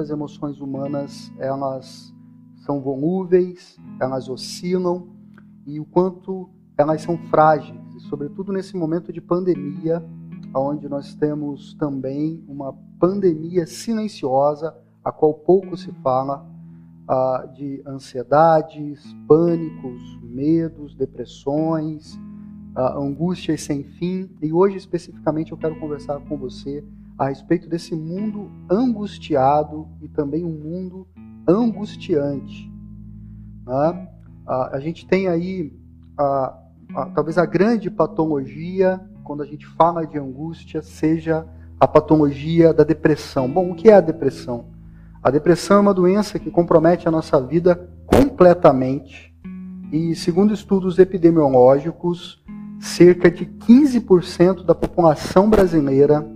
as emoções humanas elas são volúveis, elas oscilam e o quanto elas são frágeis, e sobretudo nesse momento de pandemia, onde nós temos também uma pandemia silenciosa, a qual pouco se fala, uh, de ansiedades, pânicos, medos, depressões, uh, angústias sem fim. E hoje, especificamente, eu quero conversar com você a respeito desse mundo angustiado e também um mundo angustiante. Né? Uh, a gente tem aí talvez a grande patologia quando a gente fala de angústia seja a patologia da depressão. Bom, o que é a depressão? A depressão é uma doença que compromete a nossa vida completamente e, segundo estudos epidemiológicos, cerca de 15% da população brasileira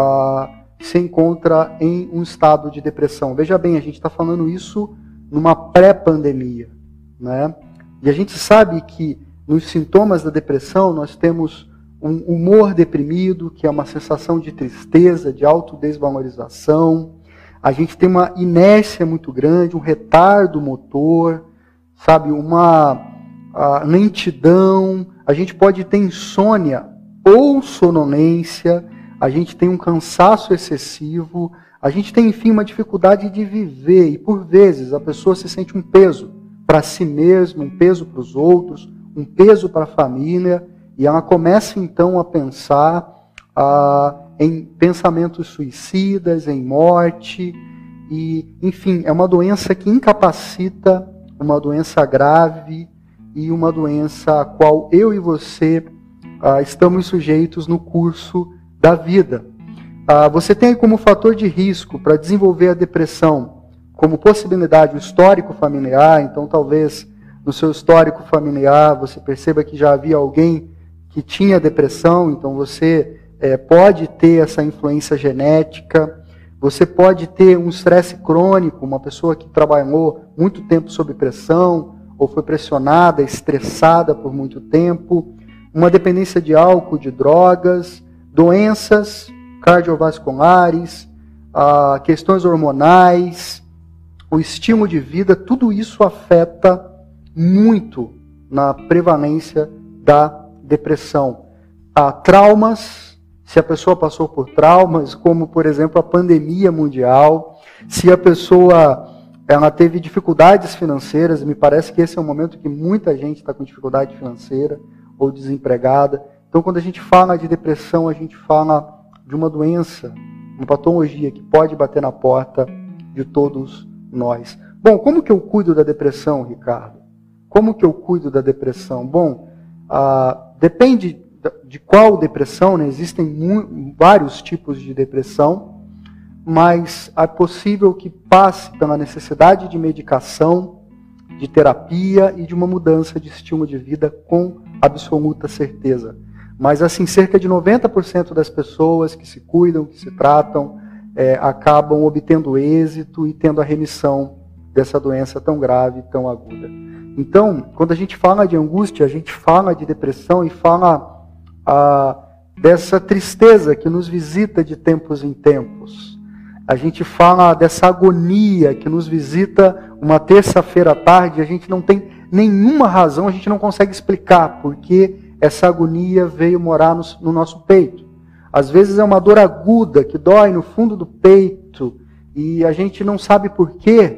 ah, se encontra em um estado de depressão. Veja bem, a gente está falando isso numa pré-pandemia, né? E a gente sabe que nos sintomas da depressão nós temos um humor deprimido, que é uma sensação de tristeza, de autodesvalorização. A gente tem uma inércia muito grande, um retardo motor, sabe, uma lentidão. A gente pode ter insônia ou sonolência. A gente tem um cansaço excessivo. A gente tem, enfim, uma dificuldade de viver. E por vezes a pessoa se sente um peso para si mesma, um peso para os outros, um peso para a família. E ela começa então a pensar ah, em pensamentos suicidas, em morte, e enfim, é uma doença que incapacita, uma doença grave e uma doença a qual eu e você ah, estamos sujeitos no curso da vida. Ah, você tem como fator de risco para desenvolver a depressão, como possibilidade o histórico familiar, então talvez no seu histórico familiar você perceba que já havia alguém que tinha depressão, então você é, pode ter essa influência genética, você pode ter um estresse crônico, uma pessoa que trabalhou muito tempo sob pressão, ou foi pressionada, estressada por muito tempo, uma dependência de álcool, de drogas, doenças cardiovasculares, ah, questões hormonais, o estímulo de vida, tudo isso afeta muito na prevalência da depressão, traumas, se a pessoa passou por traumas, como por exemplo a pandemia mundial, se a pessoa ela teve dificuldades financeiras, me parece que esse é um momento que muita gente está com dificuldade financeira ou desempregada. Então, quando a gente fala de depressão, a gente fala de uma doença, uma patologia que pode bater na porta de todos nós. Bom, como que eu cuido da depressão, Ricardo? Como que eu cuido da depressão? Bom, ah, Depende de qual depressão, né? existem vários tipos de depressão, mas é possível que passe pela necessidade de medicação, de terapia e de uma mudança de estilo de vida com absoluta certeza. Mas, assim, cerca de 90% das pessoas que se cuidam, que se tratam, é, acabam obtendo êxito e tendo a remissão dessa doença tão grave, tão aguda. Então, quando a gente fala de angústia, a gente fala de depressão e fala ah, dessa tristeza que nos visita de tempos em tempos. A gente fala dessa agonia que nos visita uma terça-feira à tarde, a gente não tem nenhuma razão, a gente não consegue explicar porque essa agonia veio morar no, no nosso peito. Às vezes é uma dor aguda que dói no fundo do peito e a gente não sabe por quê,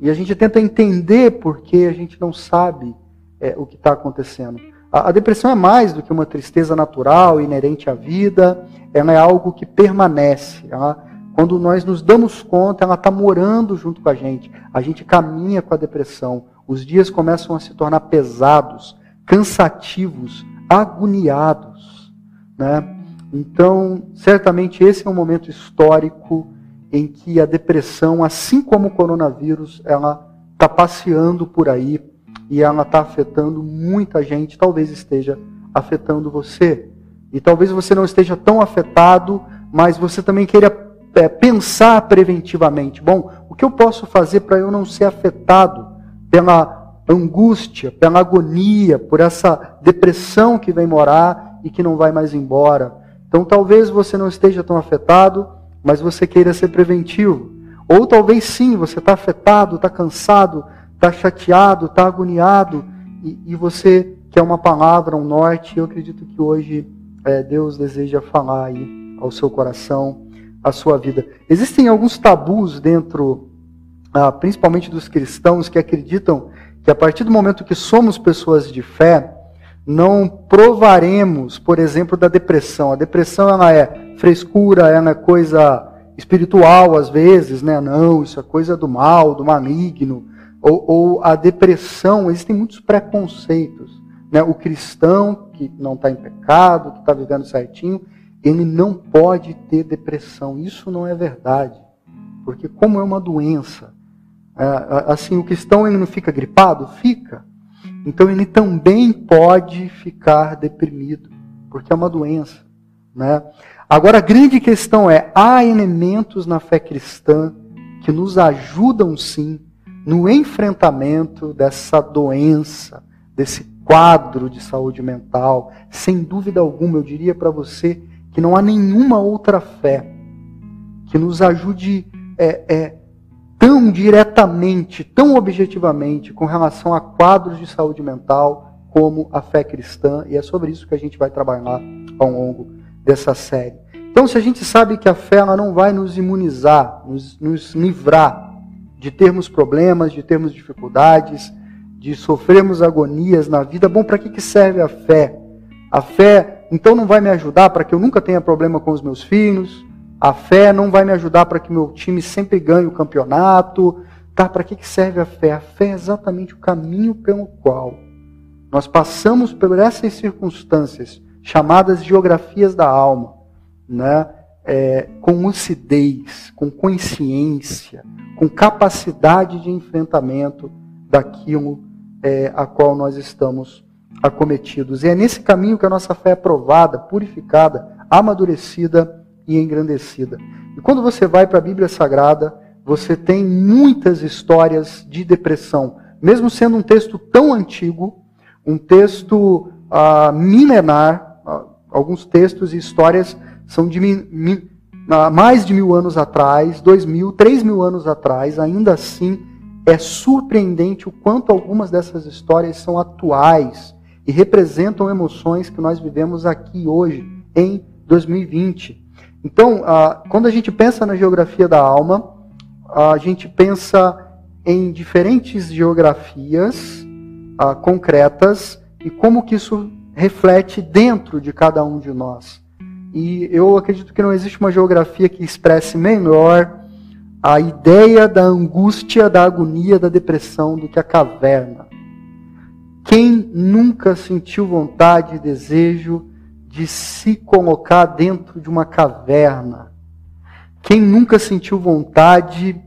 e a gente tenta entender porque a gente não sabe é, o que está acontecendo. A, a, depressão é mais do que uma tristeza natural, inerente à vida, ela é algo que permanece. Ela, quando nós nos damos conta, ela está morando junto com a gente. A gente caminha com a depressão. Os dias começam a se tornar pesados, cansativos, agoniados. Né? Então, certamente esse é um momento histórico em que a depressão, assim como o coronavírus, ela está passeando por aí e ela está afetando muita gente, talvez esteja afetando você. E talvez você não esteja tão afetado, mas você também queira é, pensar preventivamente. Bom, o que eu posso fazer para eu não ser afetado pela angústia, pela agonia, por essa depressão que vem morar e que não vai mais embora? Então talvez você não esteja tão afetado, mas você queira ser preventivo. Ou talvez sim, você está afetado, está cansado, está chateado, está agoniado, e, e, você quer uma palavra, um norte. Eu acredito que hoje é, Deus deseja falar aí ao seu coração, à sua vida. Existem alguns tabus dentro, ah, principalmente dos cristãos, que acreditam que a partir do momento que somos pessoas de fé, não provaremos, por exemplo, da depressão. A depressão ela é frescura, ela é coisa espiritual às vezes, né? Não, isso é coisa do mal, do maligno. Ou, ou a depressão, existem muitos preconceitos. Né? O cristão que não está em pecado, que está vivendo certinho, ele não pode ter depressão. Isso não é verdade. Porque como é uma doença, assim, o cristão ele não fica gripado? Fica. Então ele também pode ficar deprimido, porque é uma doença. Né? Agora a grande questão é: há elementos na fé cristã que nos ajudam sim no enfrentamento dessa doença, desse quadro de saúde mental. Sem dúvida alguma, eu diria para você que não há nenhuma outra fé que nos ajude é, é, tão diretamente, tão objetivamente com relação a quadros de saúde mental como a fé cristã, e é sobre isso que a gente vai trabalhar ao longo dessa série. Então, se a gente sabe que a fé ela não vai nos imunizar, nos, nos livrar de termos problemas, de termos dificuldades, de sofrermos agonias na vida, bom, para que, que serve a fé? A fé, então, não vai me ajudar para que eu nunca tenha problema com os meus filhos, a fé não vai me ajudar para que meu time sempre ganhe o campeonato. Tá? Para que serve a fé? A fé é exatamente o caminho pelo qual nós passamos por essas circunstâncias chamadas geografias da alma, né? É, com lucidez, com consciência, com capacidade de enfrentamento daquilo é, a qual nós estamos acometidos. E é nesse caminho que a nossa fé é provada, purificada, amadurecida e engrandecida. E quando você vai para a Bíblia Sagrada, você tem muitas histórias de depressão, mesmo sendo um texto tão antigo, um texto uh, milenar, uh, alguns textos e histórias são de mi, mi, uh, mais de mil anos atrás, dois mil, três mil anos atrás, ainda assim é surpreendente o quanto algumas dessas histórias são atuais e representam emoções que nós vivemos aqui hoje, em 2020. Então, ah, quando a gente pensa na geografia da alma, a gente pensa em diferentes geografias ah, concretas e como que isso reflete dentro de cada um de nós. E eu acredito que não existe uma geografia que expresse melhor a ideia da angústia, da agonia, da depressão do que a caverna. Quem nunca sentiu vontade e desejo de se colocar dentro de uma caverna. Quem nunca sentiu vontade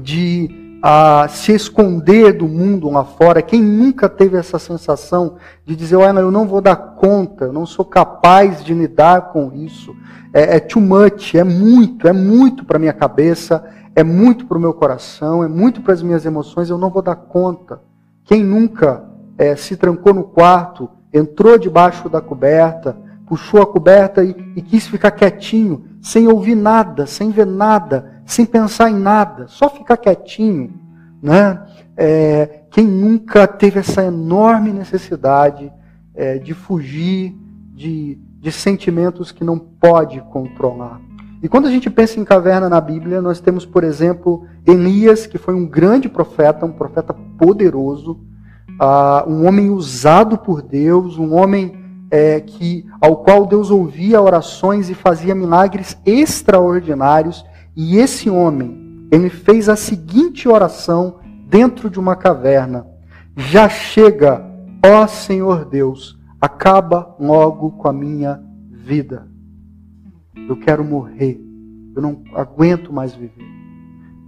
de uh, se esconder do mundo lá fora? Quem nunca teve essa sensação de dizer, olha, eu não vou dar conta, eu não sou capaz de lidar com isso? É, é too much, é muito, é muito para minha cabeça, é muito para o meu coração, é muito para as minhas emoções, eu não vou dar conta. Quem nunca é, se trancou no quarto, entrou debaixo da coberta, puxou a coberta e, e quis ficar quietinho, sem ouvir nada, sem ver nada, sem pensar em nada, só ficar quietinho, né? É, quem nunca teve essa enorme necessidade é, de fugir de, de sentimentos que não pode controlar? E quando a gente pensa em caverna na Bíblia, nós temos, por exemplo, Elias, que foi um grande profeta, um profeta poderoso, uh, um homem usado por Deus, um homem é, que ao qual Deus ouvia orações e fazia milagres extraordinários. E esse homem, ele fez a seguinte oração dentro de uma caverna: Já chega, ó Senhor Deus, acaba logo com a minha vida. Eu quero morrer. Eu não aguento mais viver.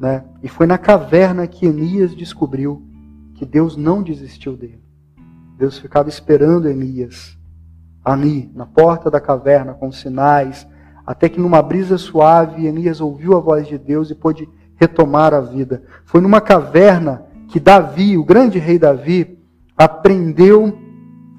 Né? E foi na caverna que Elias descobriu que Deus não desistiu dele. Deus ficava esperando Elias ali, na porta da caverna, com sinais, até que numa brisa suave, Elias ouviu a voz de Deus e pôde retomar a vida. Foi numa caverna que Davi, o grande rei Davi, aprendeu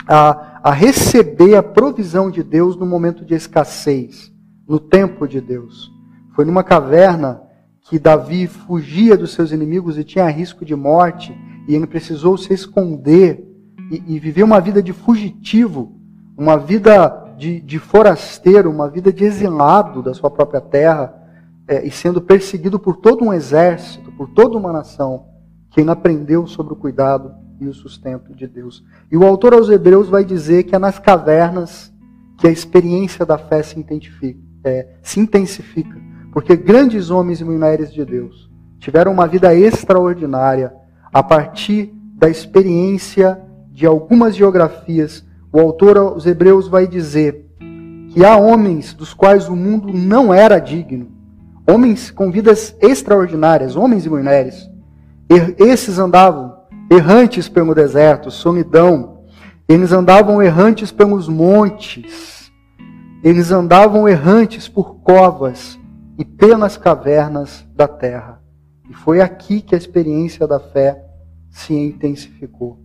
a, a receber a provisão de Deus no momento de escassez, no tempo de Deus. Foi numa caverna que Davi fugia dos seus inimigos e tinha risco de morte, e ele precisou se esconder e, e viver uma vida de fugitivo, uma vida de, de, forasteiro, uma vida de exilado da sua própria terra, é, e sendo perseguido por todo um exército, por toda uma nação, que aprendeu sobre o cuidado e o sustento de Deus. E o autor aos Hebreus vai dizer que é nas cavernas que a experiência da fé se, é, se intensifica. Porque grandes homens e mulheres de Deus tiveram uma vida extraordinária a partir da experiência de algumas geografias. O autor aos Hebreus vai dizer que há homens dos quais o mundo não era digno, homens com vidas extraordinárias, homens e mulheres. Esses andavam errantes pelo deserto, solidão. Eles andavam errantes pelos montes. Eles andavam errantes por covas e pelas cavernas da terra. E foi aqui que a experiência da fé se intensificou.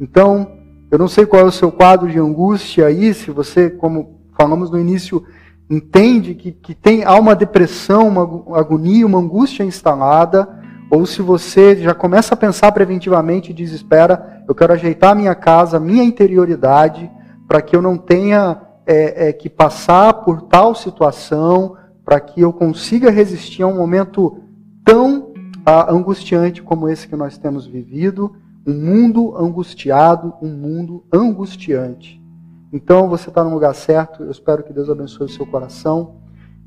Então, eu não sei qual é o seu quadro de angústia aí, se você, como falamos no início, entende que, que tem, há uma depressão, uma agonia, uma angústia instalada, ou se você já começa a pensar preventivamente e diz: espera, eu quero ajeitar minha casa, minha interioridade, para que eu não tenha é, é, que passar por tal situação, para que eu consiga resistir a um momento tão ah, angustiante como esse que nós temos vivido, um mundo angustiado, um mundo angustiante. Então você está no lugar certo, eu espero que Deus abençoe o seu coração.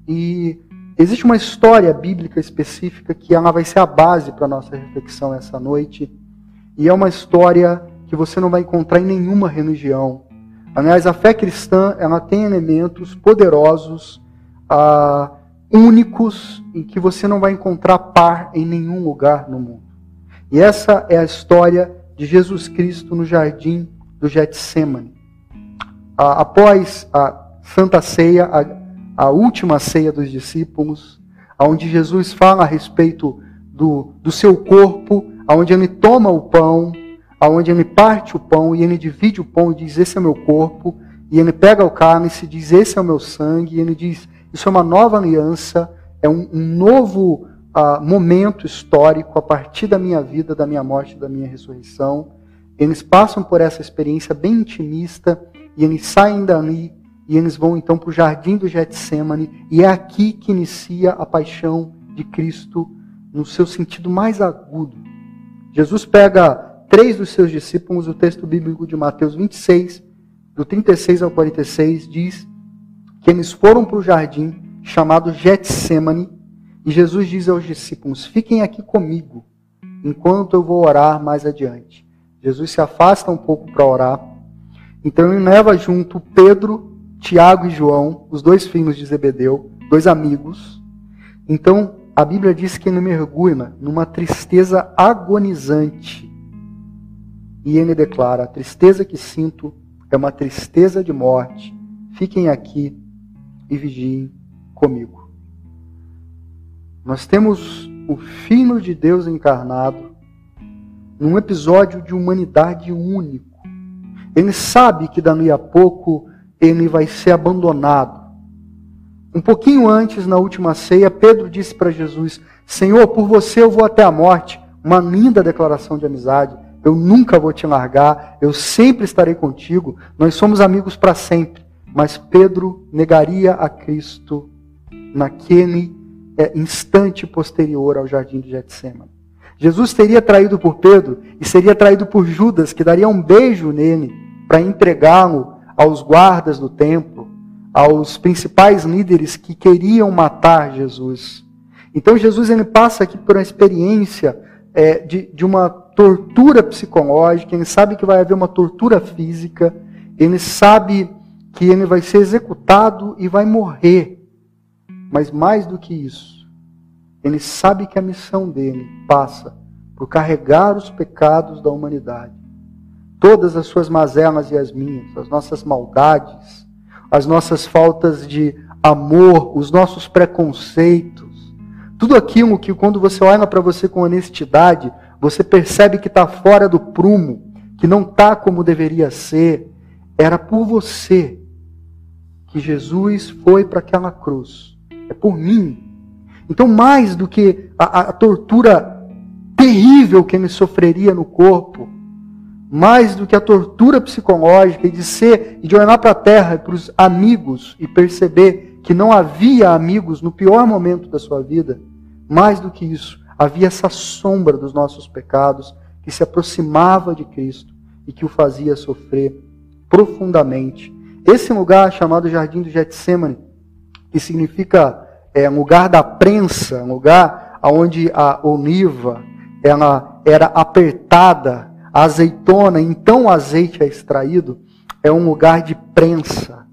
E existe uma história bíblica específica que ela vai ser a base para a nossa reflexão essa noite. E é uma história que você não vai encontrar em nenhuma religião. Aliás, a fé cristã ela tem elementos poderosos ah, únicos em que você não vai encontrar par em nenhum lugar no mundo. E essa é a história de Jesus Cristo no jardim do Getsemane. Após a Santa Ceia, a, a, última ceia dos discípulos, onde Jesus fala a respeito do, do seu corpo, onde ele toma o pão, onde ele parte o pão e ele divide o pão e diz: Esse é meu corpo. E ele pega o cálice e diz: Esse é o meu sangue. E ele diz: isso é uma nova aliança, é um, um novo uh, momento histórico a partir da minha vida, da minha morte, da minha ressurreição. Eles passam por essa experiência bem intimista e eles saem dali e eles vão então para o jardim do Getsemane e é aqui que inicia a paixão de Cristo no seu sentido mais agudo. Jesus pega três dos seus discípulos, o texto bíblico de Mateus 26, do 36 ao 46, diz que eles foram para o jardim chamado Getsemane e Jesus diz aos discípulos: Fiquem aqui comigo enquanto eu vou orar mais adiante. Jesus se afasta um pouco para orar. Então ele leva junto Pedro, Tiago e João, os dois filhos de Zebedeu, dois amigos. Então a Bíblia diz que ele mergulha numa tristeza agonizante. E ele declara: A tristeza que sinto é uma tristeza de morte. Fiquem aqui e vigiem comigo. Nós temos o Filho de Deus encarnado num episódio de humanidade único. Ele sabe que dali a pouco ele vai ser abandonado. Um pouquinho antes, na última ceia, Pedro disse para Jesus: Senhor, por você eu vou até a morte. Uma linda declaração de amizade. Eu nunca vou te largar, eu sempre estarei contigo. Nós somos amigos para sempre. Mas Pedro negaria a Cristo naquele é, instante posterior ao jardim de Getsemane. Jesus teria traído por Pedro e seria traído por Judas, que daria um beijo nele para entregá-lo aos guardas do templo, aos principais líderes que queriam matar Jesus. Então Jesus ele passa aqui por uma experiência é, de, de uma tortura psicológica, ele sabe que vai haver uma tortura física, ele sabe que ele vai ser executado e vai morrer. Mas mais do que isso, ele sabe que a missão dele passa por carregar os pecados da humanidade. Todas as suas mazelas e as minhas, as nossas maldades, as nossas faltas de amor, os nossos preconceitos, tudo aquilo que quando você olha para você com honestidade, você percebe que está fora do prumo, que não está como deveria ser, era por você que Jesus foi para aquela cruz. É por mim. Então, mais do que a, a tortura terrível que ele sofreria no corpo, mais do que a tortura psicológica e de ser e de olhar para a terra para os amigos e perceber que não havia amigos no pior momento da sua vida, mais do que isso, havia essa sombra dos nossos pecados que se aproximava de Cristo e que o fazia sofrer profundamente. Esse lugar chamado Jardim do Getsemane, que significa é, lugar da prensa, lugar onde a oliva ela era apertada a azeitona, então o azeite é extraído, é um lugar de prensa.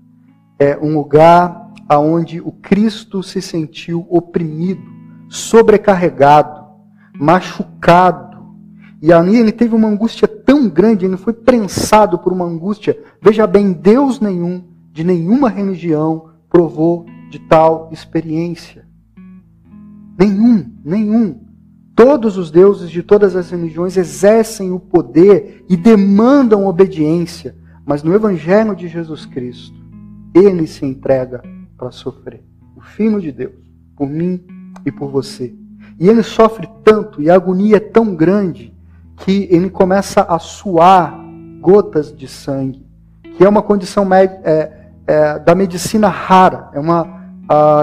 É um lugar aonde o Cristo se sentiu oprimido, sobrecarregado, machucado. E ali ele teve uma angústia tão grande, ele foi prensado por uma angústia. Veja bem, Deus nenhum, de nenhuma religião, provou de tal experiência. Nenhum, nenhum. Todos os deuses de todas as religiões exercem o poder e demandam obediência, mas no Evangelho de Jesus Cristo, ele se entrega para sofrer. O Filho de Deus, por mim e por você. E ele sofre tanto e a agonia é tão grande que ele começa a suar gotas de sangue, que é uma condição é, é, da medicina rara, é uma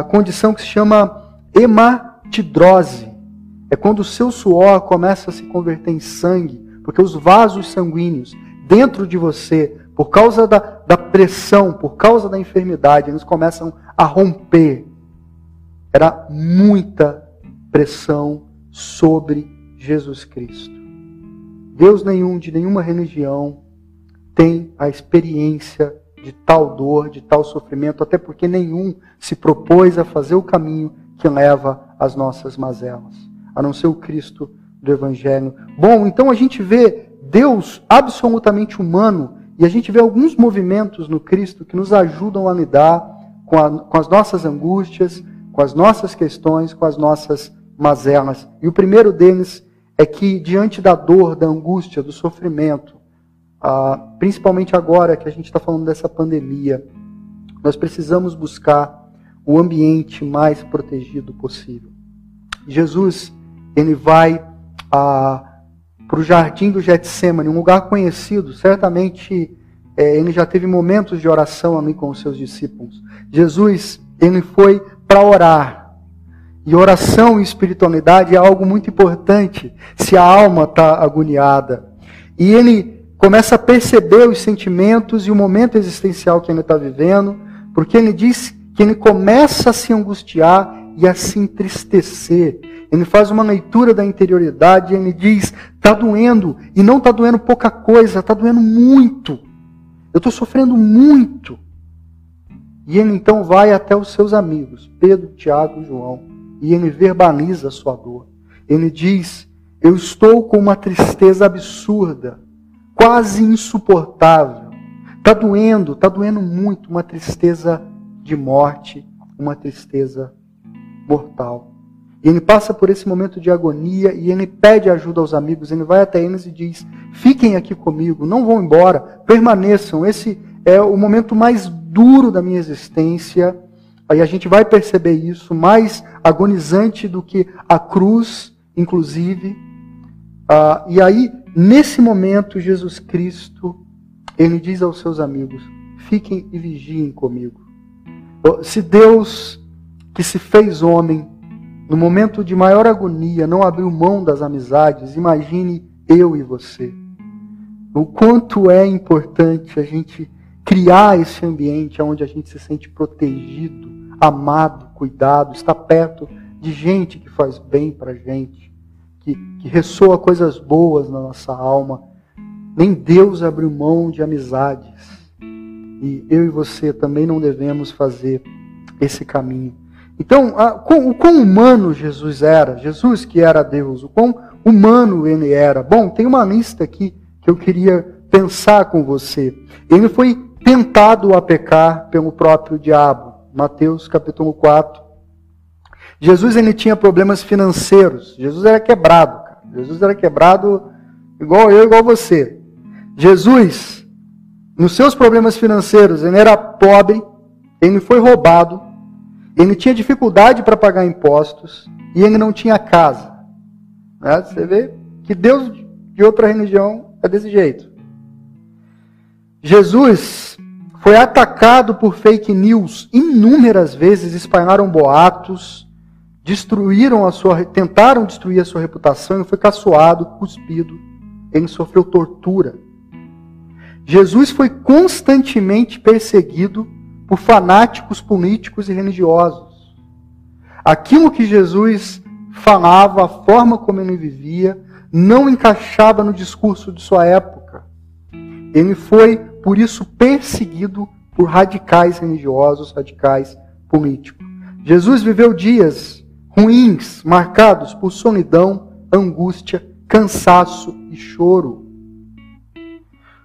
condição que se chama hematidrose é quando o seu suor começa a se converter em sangue, porque os vasos sanguíneos dentro de você, por causa da, da pressão, por causa da enfermidade, eles começam a romper. Era muita pressão sobre Jesus Cristo. Deus nenhum, de nenhuma religião, tem a experiência de tal dor, de tal sofrimento, até porque nenhum se propôs a fazer o caminho que leva às nossas mazelas a não ser o Cristo do Evangelho. Bom, então a gente vê Deus absolutamente humano e a gente vê alguns movimentos no Cristo que nos ajudam a lidar com, a, com as nossas angústias, com as nossas questões, com as nossas mazelas. E o primeiro deles é que, diante da dor, da angústia, do sofrimento, ah, principalmente agora que a gente está falando dessa pandemia, nós precisamos buscar o ambiente mais protegido possível. Jesus ele vai ah, para o jardim do Getsemane, um lugar conhecido. Certamente é, ele já teve momentos de oração ali com os seus discípulos. Jesus, ele foi para orar. E oração e espiritualidade é algo muito importante se a alma está agoniada. E ele começa a perceber os sentimentos e o momento existencial que ele está vivendo, porque ele diz que ele começa a se angustiar e a se entristecer ele faz uma leitura da interioridade e ele diz: está doendo, e não está doendo pouca coisa, está doendo muito. Eu estou sofrendo muito. E ele então vai até os seus amigos, Pedro, Tiago e João, e ele verbaliza a sua dor. Ele diz: Eu estou com uma tristeza absurda, quase insuportável. Está doendo, está doendo muito, uma tristeza de morte, uma tristeza mortal. E ele passa por esse momento de agonia e ele pede ajuda aos amigos. Ele vai até eles e diz: Fiquem aqui comigo, não vão embora, permaneçam. Esse é o momento mais duro da minha existência. Aí a gente vai perceber isso, mais agonizante do que a cruz, inclusive. Ah, e aí, nesse momento, Jesus Cristo, ele diz aos seus amigos: Fiquem e vigiem comigo. Se Deus, que se fez homem, no momento de maior agonia, não abriu mão das amizades, imagine eu e você. O quanto é importante a gente criar esse ambiente onde a gente se sente protegido, amado, cuidado, está perto de gente que faz bem para a gente, que, que ressoa coisas boas na nossa alma. Nem Deus abriu mão de amizades. E eu e você também não devemos fazer esse caminho. Então, a, o quão humano Jesus era, Jesus que era Deus, o quão humano ele era. Bom, tem uma lista aqui que eu queria pensar com você. Ele foi tentado a pecar pelo próprio diabo. Mateus capítulo 4. Jesus ele tinha problemas financeiros. Jesus era quebrado. Cara. Jesus era quebrado igual eu, igual você. Jesus, nos seus problemas financeiros, ele era pobre, ele foi roubado, ele tinha dificuldade para pagar impostos e ele não tinha casa. Né? Você vê que Deus de outra religião é desse jeito. Jesus foi atacado por fake news inúmeras vezes, espalharam boatos, destruíram a sua, tentaram destruir a sua reputação, ele foi caçoado, cuspido, ele sofreu tortura. Jesus foi constantemente perseguido por fanáticos políticos e religiosos. Aquilo que Jesus falava, a forma como ele vivia, não encaixava no discurso de sua época. Ele foi, por isso, perseguido por radicais religiosos, radicais políticos. Jesus viveu dias ruins, marcados por solidão, angústia, cansaço e choro.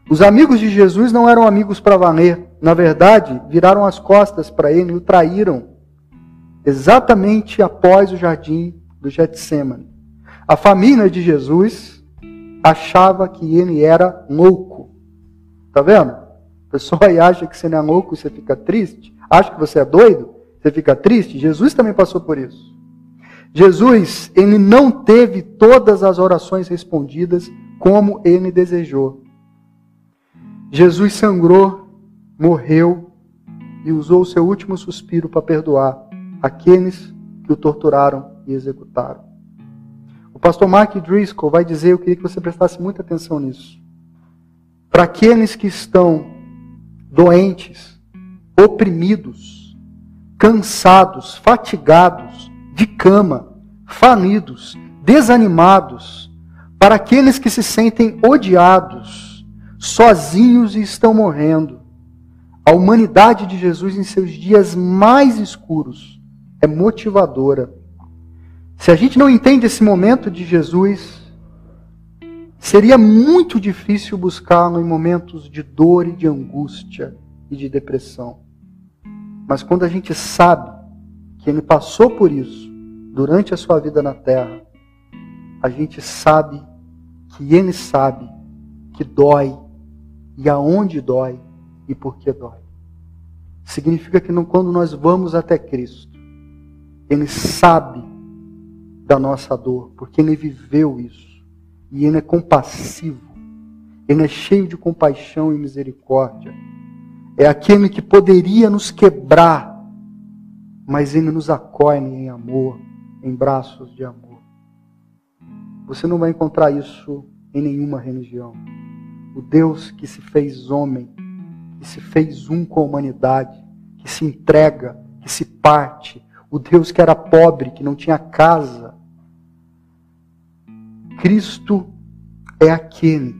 Os amigos de Jesus não eram amigos para valer. Na verdade, viraram as costas para ele e o traíram exatamente após o jardim do Getsemane. A família de Jesus achava que ele era louco. Tá vendo? A pessoa aí acha que você não é louco, você fica triste. Acha que você é doido, você fica triste. Jesus também passou por isso. Jesus, ele não teve todas as orações respondidas como ele desejou. Jesus sangrou, morreu e usou o seu último suspiro para perdoar aqueles que o torturaram e executaram. O pastor Mark Driscoll vai dizer, eu queria que você prestasse muita atenção nisso. Para aqueles que estão doentes, oprimidos, cansados, fatigados, de cama, falidos, desanimados, para aqueles que se sentem odiados, sozinhos e estão morrendo. A humanidade de Jesus em seus dias mais escuros é motivadora. Se a gente não entende esse momento de Jesus, seria muito difícil buscá-lo em momentos de dor e de angústia e de depressão. Mas quando a gente sabe que ele passou por isso durante a sua vida na terra, a gente sabe que ele sabe que dói e aonde dói e por que dói. Significa que não, quando nós vamos até Cristo, Ele sabe da nossa dor, porque Ele viveu isso. E Ele é compassivo. Ele é cheio de compaixão e misericórdia. É aquele que poderia nos quebrar, mas Ele nos acolhe em amor, em braços de amor. Você não vai encontrar isso em nenhuma religião o Deus que se fez homem, que se fez um com a humanidade, que se entrega, que se parte, o Deus que era pobre, que não tinha casa. Cristo é aquele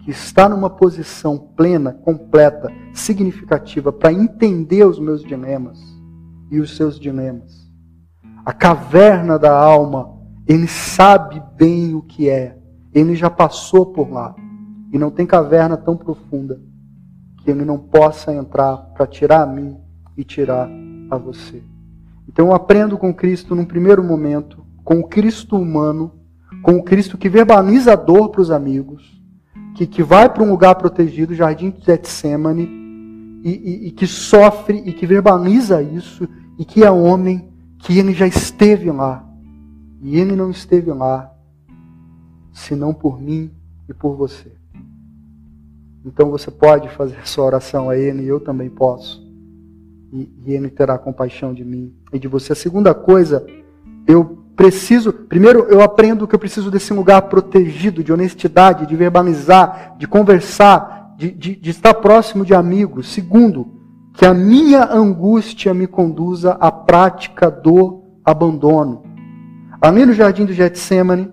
que está numa posição plena, completa, significativa para entender os meus dilemas e os seus dilemas. A caverna da alma, ele sabe bem o que é, ele já passou por lá. E não tem caverna tão profunda que ele não possa entrar para tirar a mim e tirar a você. Então eu aprendo com Cristo num primeiro momento, com o Cristo humano, com o Cristo que verbaliza a dor para os amigos, que, que vai para um lugar protegido, Jardim de Getsemane, e, e, e que sofre e que verbaliza isso, e que é homem, que ele já esteve lá. E ele não esteve lá, senão por mim e por você. Então você pode fazer sua oração a Ele, e eu também posso. E, e Ele terá compaixão de mim e de você. A segunda coisa, eu preciso, primeiro eu aprendo que eu preciso desse lugar protegido, de honestidade, de verbalizar, de conversar, de, de, de estar próximo de amigos. Segundo, que a minha angústia me conduza à prática do abandono. Ali no jardim do Getsemane,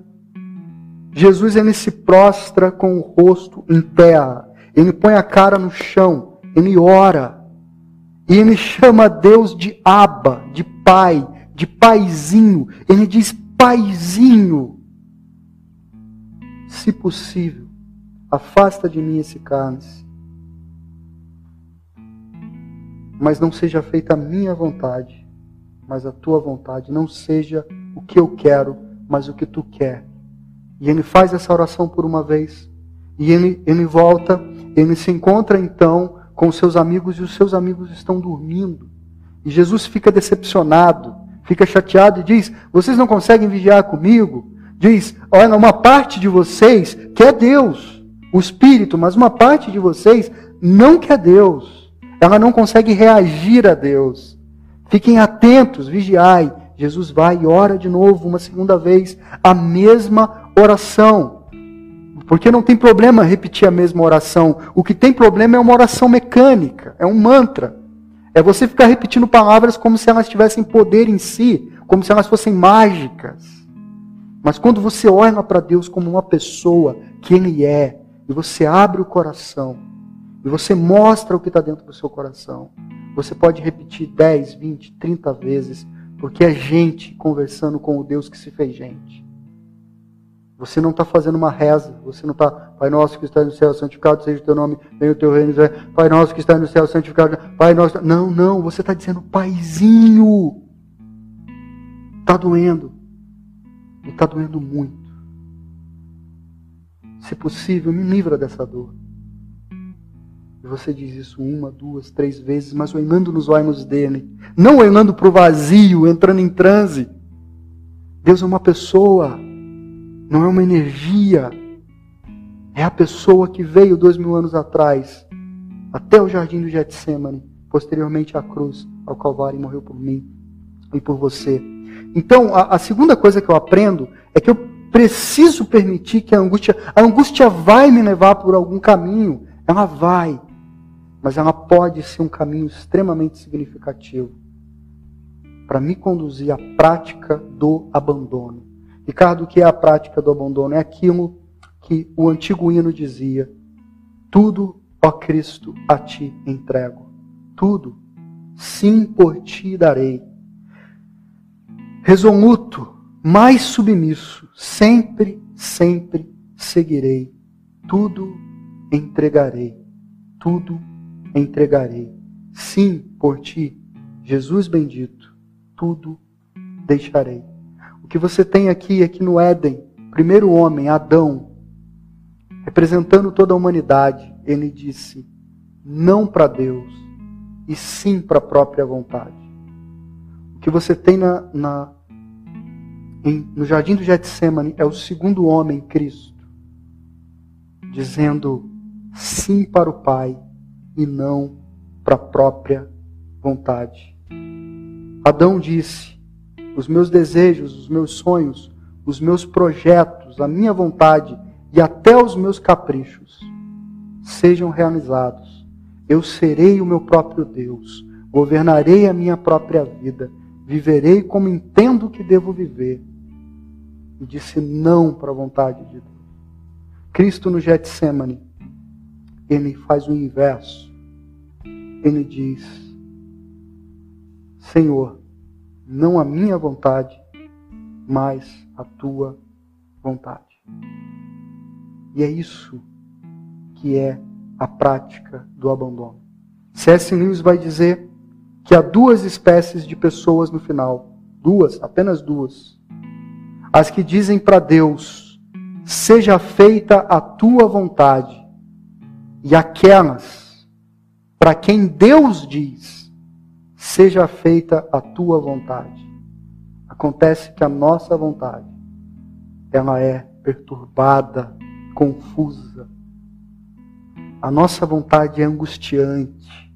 Jesus ele se prostra com o rosto em terra ele põe a cara no chão, ele ora, e ele chama Deus de Aba, de Pai, de Paizinho. Ele diz: Paizinho, se possível, afasta de mim esse cálice. Mas não seja feita a minha vontade, mas a tua vontade. Não seja o que eu quero, mas o que tu quer. E ele faz essa oração por uma vez. E ele, ele volta ele se encontra então com seus amigos e os seus amigos estão dormindo. E Jesus fica decepcionado, fica chateado e diz: Vocês não conseguem vigiar comigo? Diz: Olha, uma parte de vocês quer Deus, o Espírito, mas uma parte de vocês não quer Deus. Ela não consegue reagir a Deus. Fiquem atentos, vigiai. Jesus vai e ora de novo, uma segunda vez, a mesma oração. Porque não tem problema repetir a mesma oração. O que tem problema é uma oração mecânica, é um mantra. É você ficar repetindo palavras como se elas tivessem poder em si, como se elas fossem mágicas. Mas quando você olha para Deus como uma pessoa que Ele é, e você abre o coração, e você mostra o que está dentro do seu coração, você pode repetir 10, 20, 30 vezes, porque é gente conversando com o Deus que se fez gente. Você não está fazendo uma reza, você não está, Pai nosso que está no céu, santificado seja o teu nome, venha o teu reino, Pai nosso que está no céu, santificado, Pai nosso. Não, não, você está dizendo, Paizinho. Está doendo. E está doendo muito. Se possível, me livra dessa dor. Você diz isso uma, duas, três vezes, mas olhando nos olhos dele. Não olhando para o vazio, entrando em transe. Deus é uma pessoa não é uma energia. É a pessoa que veio dois mil anos atrás, até o jardim do Getsemane, posteriormente à cruz, ao Calvário, e morreu por mim e por você. Então, a, a segunda coisa que eu aprendo é que eu preciso permitir que a angústia, a angústia vai me levar por algum caminho, ela vai, mas ela pode ser um caminho extremamente significativo para me conduzir à prática do abandono. Ricardo, o que é a prática do abandono? É aquilo que o antigo hino dizia: Tudo, ó Cristo, a ti entrego. Tudo, sim, por ti darei. Resoluto, mais submisso, sempre, sempre seguirei. Tudo entregarei. Tudo entregarei. Sim, por ti, Jesus bendito, tudo deixarei que você tem aqui, aqui no Éden, primeiro homem, Adão, representando toda a humanidade, ele disse: não para Deus, e sim para a própria vontade. O que você tem na, na em, no jardim do Getsemane é o segundo homem, Cristo, dizendo sim para o Pai e não para a própria vontade. Adão disse: os meus desejos, os meus sonhos, os meus projetos, a minha vontade e até os meus caprichos sejam realizados. Eu serei o meu próprio Deus, governarei a minha própria vida, viverei como entendo que devo viver. E disse não para a vontade de Deus. Cristo no Getsemane, ele faz o inverso. Ele diz: Senhor, não a minha vontade, mas a tua vontade. E é isso que é a prática do abandono. C.S. Lewis vai dizer que há duas espécies de pessoas no final, duas, apenas duas. As que dizem para Deus: seja feita a tua vontade, e aquelas para quem Deus diz: seja feita a tua vontade. Acontece que a nossa vontade, ela é perturbada, confusa. A nossa vontade é angustiante.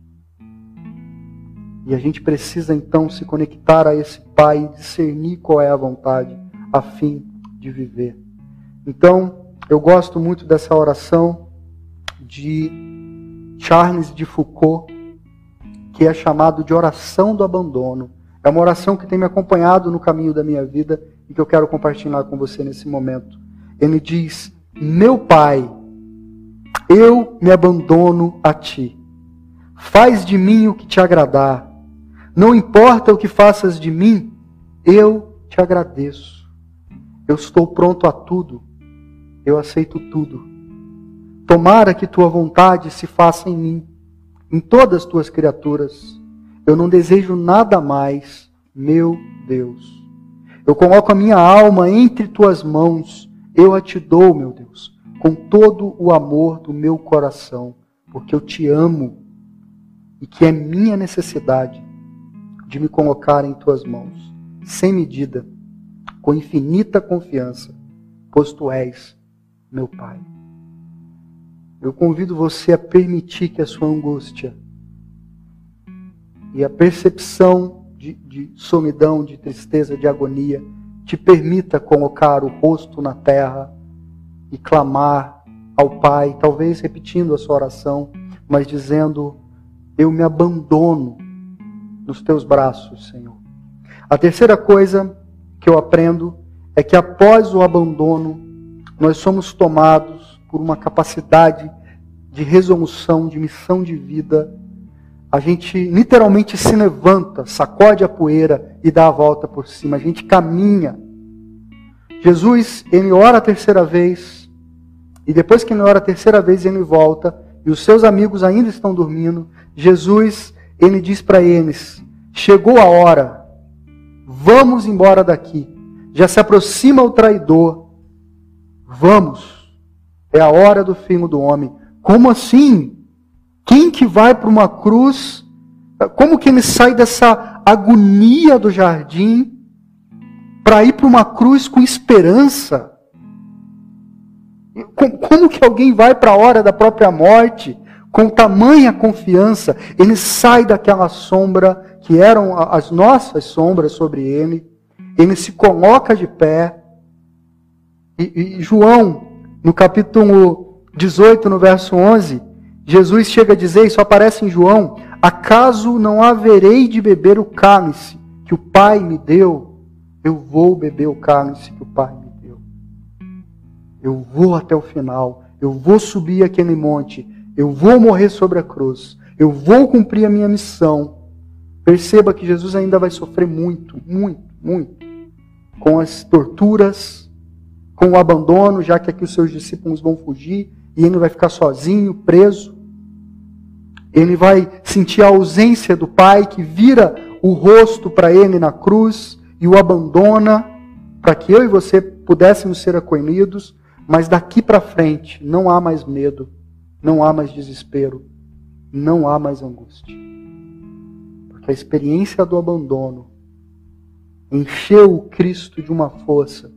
E a gente precisa então se conectar a esse Pai e discernir qual é a vontade, a fim de viver. Então, eu gosto muito dessa oração de Charles de Foucault, que é chamado de oração do abandono. É uma oração que tem me acompanhado no caminho da minha vida e que eu quero compartilhar com você nesse momento. Ele diz: Meu Pai, eu me abandono a Ti. Faz de mim o que te agradar. Não importa o que faças de mim, eu te agradeço. Eu estou pronto a tudo. Eu aceito tudo. Tomara que tua vontade se faça em mim em todas as tuas criaturas. Eu não desejo nada mais, meu Deus. Eu coloco a minha alma entre tuas mãos. Eu a te dou, meu Deus, com todo o amor do meu coração, porque eu te amo e que é minha necessidade de me colocar em tuas mãos, sem medida, com infinita confiança, pois tu és meu Pai. Eu convido você a permitir que a sua angústia e a percepção de, de de tristeza, de agonia, te permita colocar o rosto na terra e clamar ao Pai, talvez repetindo a sua oração, mas dizendo: Eu me abandono nos teus braços, Senhor. A terceira coisa que eu aprendo é que após o abandono, nós somos tomados por uma capacidade de resolução, de missão de vida. A gente literalmente se levanta, sacode a poeira e dá a volta por cima. A gente caminha. Jesus, ele ora a terceira vez, e depois que ele ora a terceira vez, ele volta, e os seus amigos ainda estão dormindo. Jesus, ele diz para eles: Chegou a hora, vamos embora daqui. Já se aproxima o traidor. Vamos. É a hora do fim do homem. Como assim? Quem que vai para uma cruz? Como que ele sai dessa agonia do jardim para ir para uma cruz com esperança? Como que alguém vai para a hora da própria morte com tamanha confiança? Ele sai daquela sombra que eram as nossas sombras sobre ele, ele se coloca de pé. E, e João, no capítulo 18, no verso 11, Jesus chega a dizer, isso aparece em João: Acaso não haverei de beber o cálice que o Pai me deu? Eu vou beber o cálice que o Pai me deu. Eu vou até o final. Eu vou subir aquele monte. Eu vou morrer sobre a cruz. Eu vou cumprir a minha missão. Perceba que Jesus ainda vai sofrer muito, muito, muito com as torturas, com o abandono, já que aqui os seus discípulos vão fugir e ele vai ficar sozinho, preso. Ele vai sentir a ausência do Pai que vira o rosto para ele na cruz e o abandona para que eu e você pudéssemos ser acolhidos, mas daqui para frente não há mais medo, não há mais desespero, não há mais angústia a experiência do abandono encheu o Cristo de uma força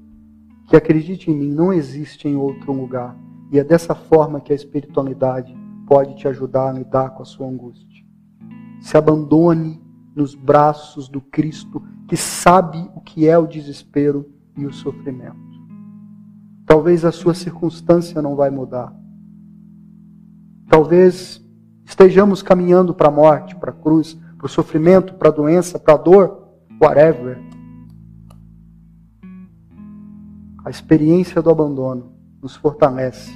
que, acredite em mim, não existe em outro lugar. E é dessa forma que a espiritualidade pode te ajudar a lidar com a sua angústia. Se abandone nos braços do Cristo que sabe o que é o desespero e o sofrimento. Talvez a sua circunstância não vai mudar. Talvez estejamos caminhando para a morte, para a cruz, para o sofrimento, para a doença, para a dor, whatever. A experiência do abandono nos fortalece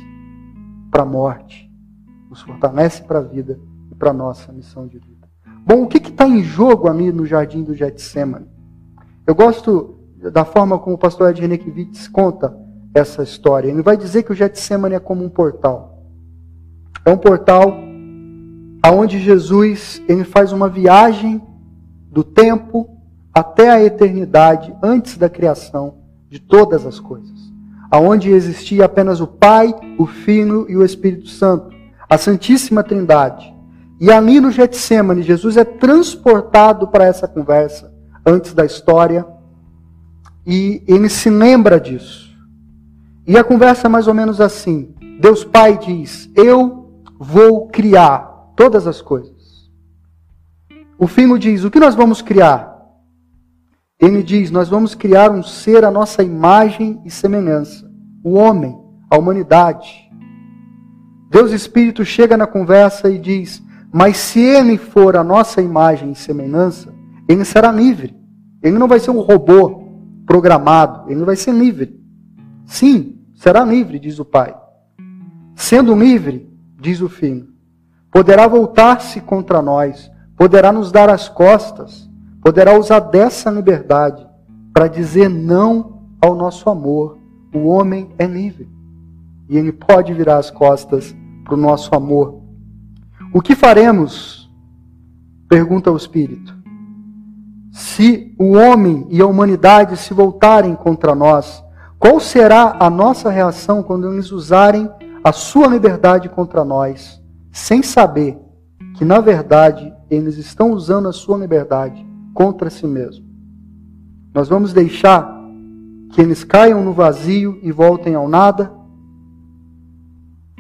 para a morte, nos fortalece para a vida e para a nossa missão de vida. Bom, o que está em jogo ali no jardim do Getsemane? Eu gosto da forma como o pastor Ed Renekiewicz conta essa história. Ele vai dizer que o Getsemane é como um portal. É um portal aonde Jesus ele faz uma viagem do tempo até a eternidade, antes da criação de todas as coisas, aonde existia apenas o Pai, o Filho e o Espírito Santo, a Santíssima Trindade. E ali no Getsemane, Jesus é transportado para essa conversa antes da história e ele se lembra disso. E a conversa é mais ou menos assim: Deus Pai diz: Eu vou criar todas as coisas. O Filho diz: O que nós vamos criar? Ele diz: Nós vamos criar um ser à nossa imagem e semelhança. O homem, a humanidade. Deus Espírito chega na conversa e diz: Mas se ele for a nossa imagem e semelhança, ele será livre. Ele não vai ser um robô programado, ele vai ser livre. Sim, será livre, diz o Pai. Sendo livre, diz o Filho, poderá voltar-se contra nós, poderá nos dar as costas, poderá usar dessa liberdade para dizer não ao nosso amor. O homem é livre e ele pode virar as costas para o nosso amor. O que faremos? Pergunta o Espírito. Se o homem e a humanidade se voltarem contra nós, qual será a nossa reação quando eles usarem a sua liberdade contra nós? sem saber que, na verdade, eles estão usando a sua liberdade contra si mesmo. Nós vamos deixar que eles caiam no vazio e voltem ao nada?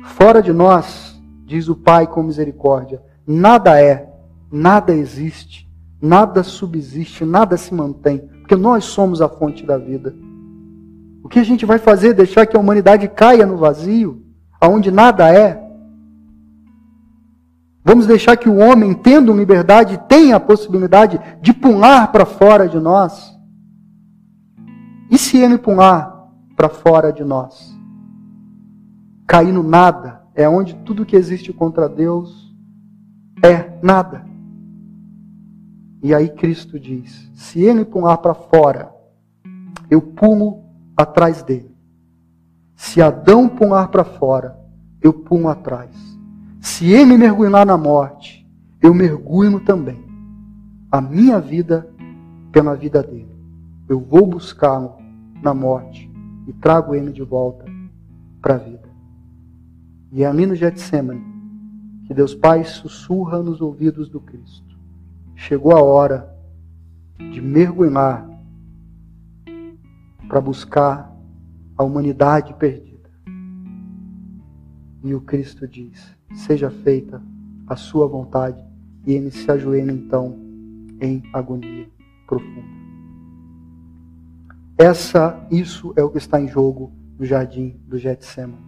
Fora de nós, diz o Pai com misericórdia, nada é, nada existe, nada subsiste, nada se mantém, porque nós somos a fonte da vida. O que a gente vai fazer? Deixar que a humanidade caia no vazio, aonde nada é? Vamos deixar que o homem, tendo liberdade, tenha a possibilidade de pular para fora de nós? E se ele pular para fora de nós? Cair no nada é onde tudo que existe contra Deus é nada. E aí Cristo diz: se ele pular para fora, eu pulo atrás dele. Se Adão pular para fora, eu pulo atrás. Se ele mergulhar na morte, eu mergulho também. A minha vida pela vida dele. Eu vou buscá-lo na morte e trago ele de volta para a vida. E é ali no Getsemane que Deus Pai sussurra nos ouvidos do Cristo. Chegou a hora de mergulhar para buscar a humanidade perdida. E o Cristo diz: seja feita a sua vontade. E ele se ajoelha então em agonia profunda. Essa, isso é o que está em jogo no jardim do Getsemane.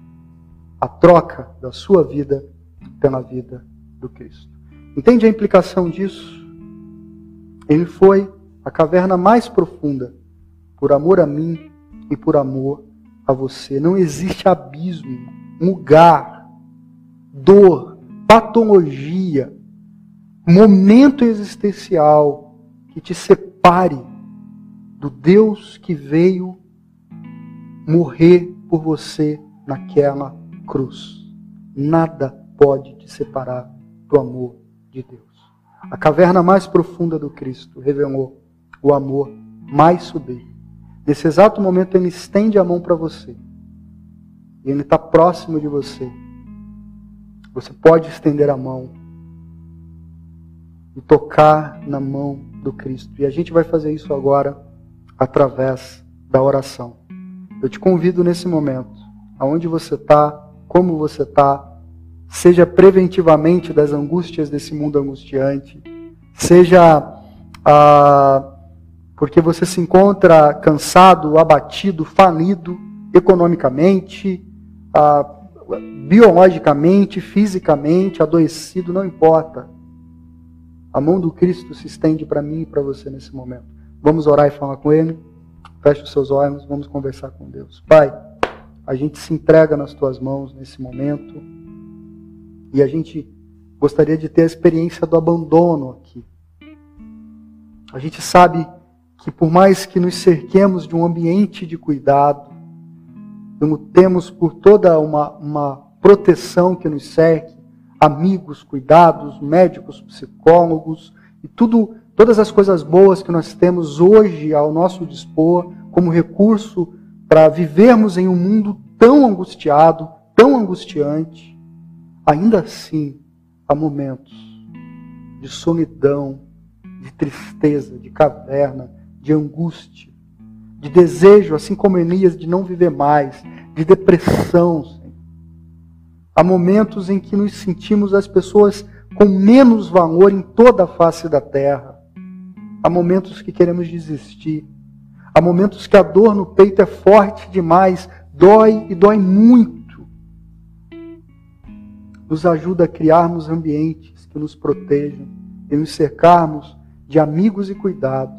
A troca da sua vida pela vida do Cristo. Entende a implicação disso? Ele foi a caverna mais profunda por amor a mim e por amor a você. Não existe abismo, lugar dor, patologia, momento existencial que te separe do Deus que veio morrer por você naquela cruz. Nada pode te separar do amor de Deus. A caverna mais profunda do Cristo revelou o amor mais sublime. Nesse exato momento, ele estende a mão para você. E ele está próximo de você você pode estender a mão e tocar na mão do Cristo. E a gente vai fazer isso agora através da oração. Eu te convido nesse momento, aonde você está, como você está, seja preventivamente das angústias desse mundo angustiante, seja ah, porque você se encontra cansado, abatido, falido economicamente, ah, biologicamente, fisicamente, adoecido, não importa. A mão do Cristo se estende para mim e para você nesse momento. Vamos orar e falar com Ele? Feche os seus olhos, vamos conversar com Deus. Pai, a gente se entrega nas tuas mãos nesse momento e a gente gostaria de ter a experiência do abandono aqui. A gente sabe que por mais que nos cerquemos de um ambiente de cuidado, temos por toda uma, uma proteção que nos cerque, amigos, cuidados, médicos, psicólogos e tudo, todas as coisas boas que nós temos hoje ao nosso dispor como recurso para vivermos em um mundo tão angustiado, tão angustiante, ainda assim há momentos de solidão, de tristeza, de caverna, de angústia, de desejo, assim como Elias, de não viver mais, de depressão. Há momentos em que nos sentimos as pessoas com menos valor em toda a face da terra. Há momentos que queremos desistir. Há momentos que a dor no peito é forte demais, dói e dói muito. Nos ajuda a criarmos ambientes que nos protejam e nos cercarmos de amigos e cuidado.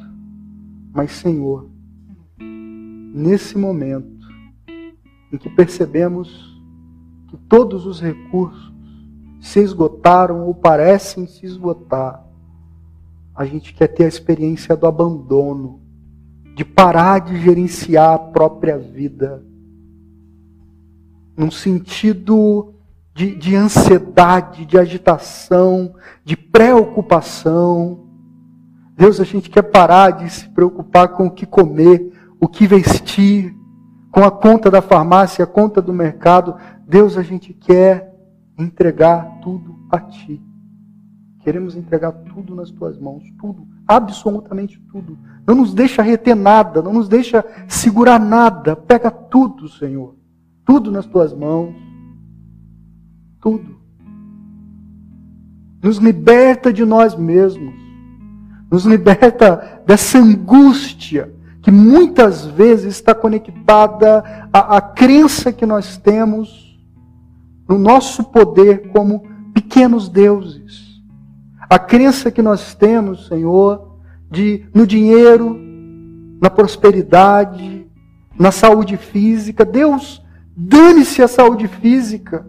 Mas, Senhor, nesse momento em que percebemos que todos os recursos se esgotaram ou parecem se esgotar, a gente quer ter a experiência do abandono, de parar de gerenciar a própria vida, num sentido de, de ansiedade, de agitação, de preocupação. Deus, a gente quer parar de se preocupar com o que comer, o que vestir, com a conta da farmácia, a conta do mercado. Deus, a gente quer entregar tudo a Ti. Queremos entregar tudo nas Tuas mãos, tudo absolutamente tudo. Não nos deixa reter nada, não nos deixa segurar nada. Pega tudo, Senhor. Tudo nas tuas mãos. Tudo. Nos liberta de nós mesmos. Nos liberta dessa angústia que muitas vezes está conectada à, à crença que nós temos no nosso poder como pequenos deuses. A crença que nós temos, Senhor, de no dinheiro, na prosperidade, na saúde física. Deus, dane-se a saúde física,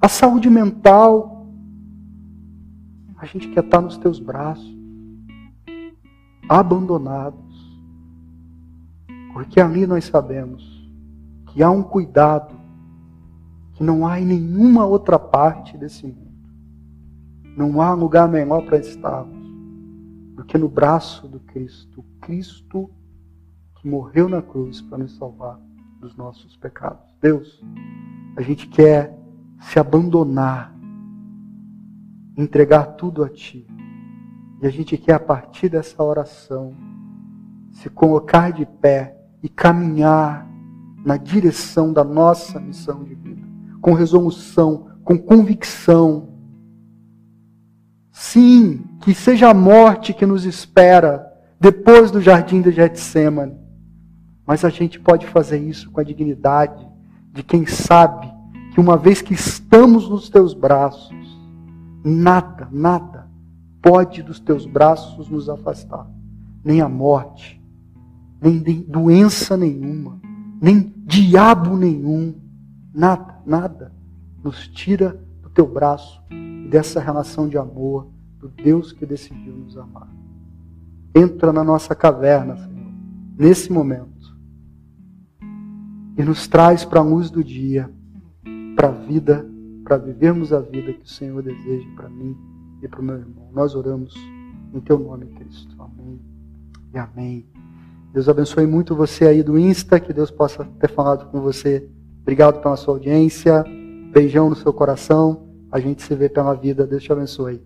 a saúde mental. A gente quer estar nos teus braços, abandonados. Porque ali nós sabemos que há um cuidado que não há em nenhuma outra parte desse mundo. Não há lugar melhor para estarmos do que no braço do Cristo. Cristo que morreu na cruz para nos salvar dos nossos pecados. Deus, a gente quer se abandonar, entregar tudo a Ti. E a gente quer, a partir dessa oração, se colocar de pé e caminhar na direção da nossa missão de vida, com resolução, com convicção, Sim, que seja a morte que nos espera depois do jardim de Getsemane. Mas a gente pode fazer isso com a dignidade de quem sabe que uma vez que estamos nos teus braços, nada, nada pode dos teus braços nos afastar. Nem a morte, nem doença nenhuma, nem diabo nenhum, nada, nada nos tira do teu braço dessa relação de amor do Deus que decidiu nos amar. Entra na nossa caverna, Senhor, nesse momento, e nos traz para a luz do dia, para a vida, para vivermos a vida que o Senhor deseja para mim e para o meu irmão. Nós oramos em Teu nome, Cristo. Amém e amém. Deus abençoe muito você aí do Insta, que Deus possa ter falado com você. Obrigado pela sua audiência. Beijão no seu coração. A gente se vê pela vida. Deus te abençoe.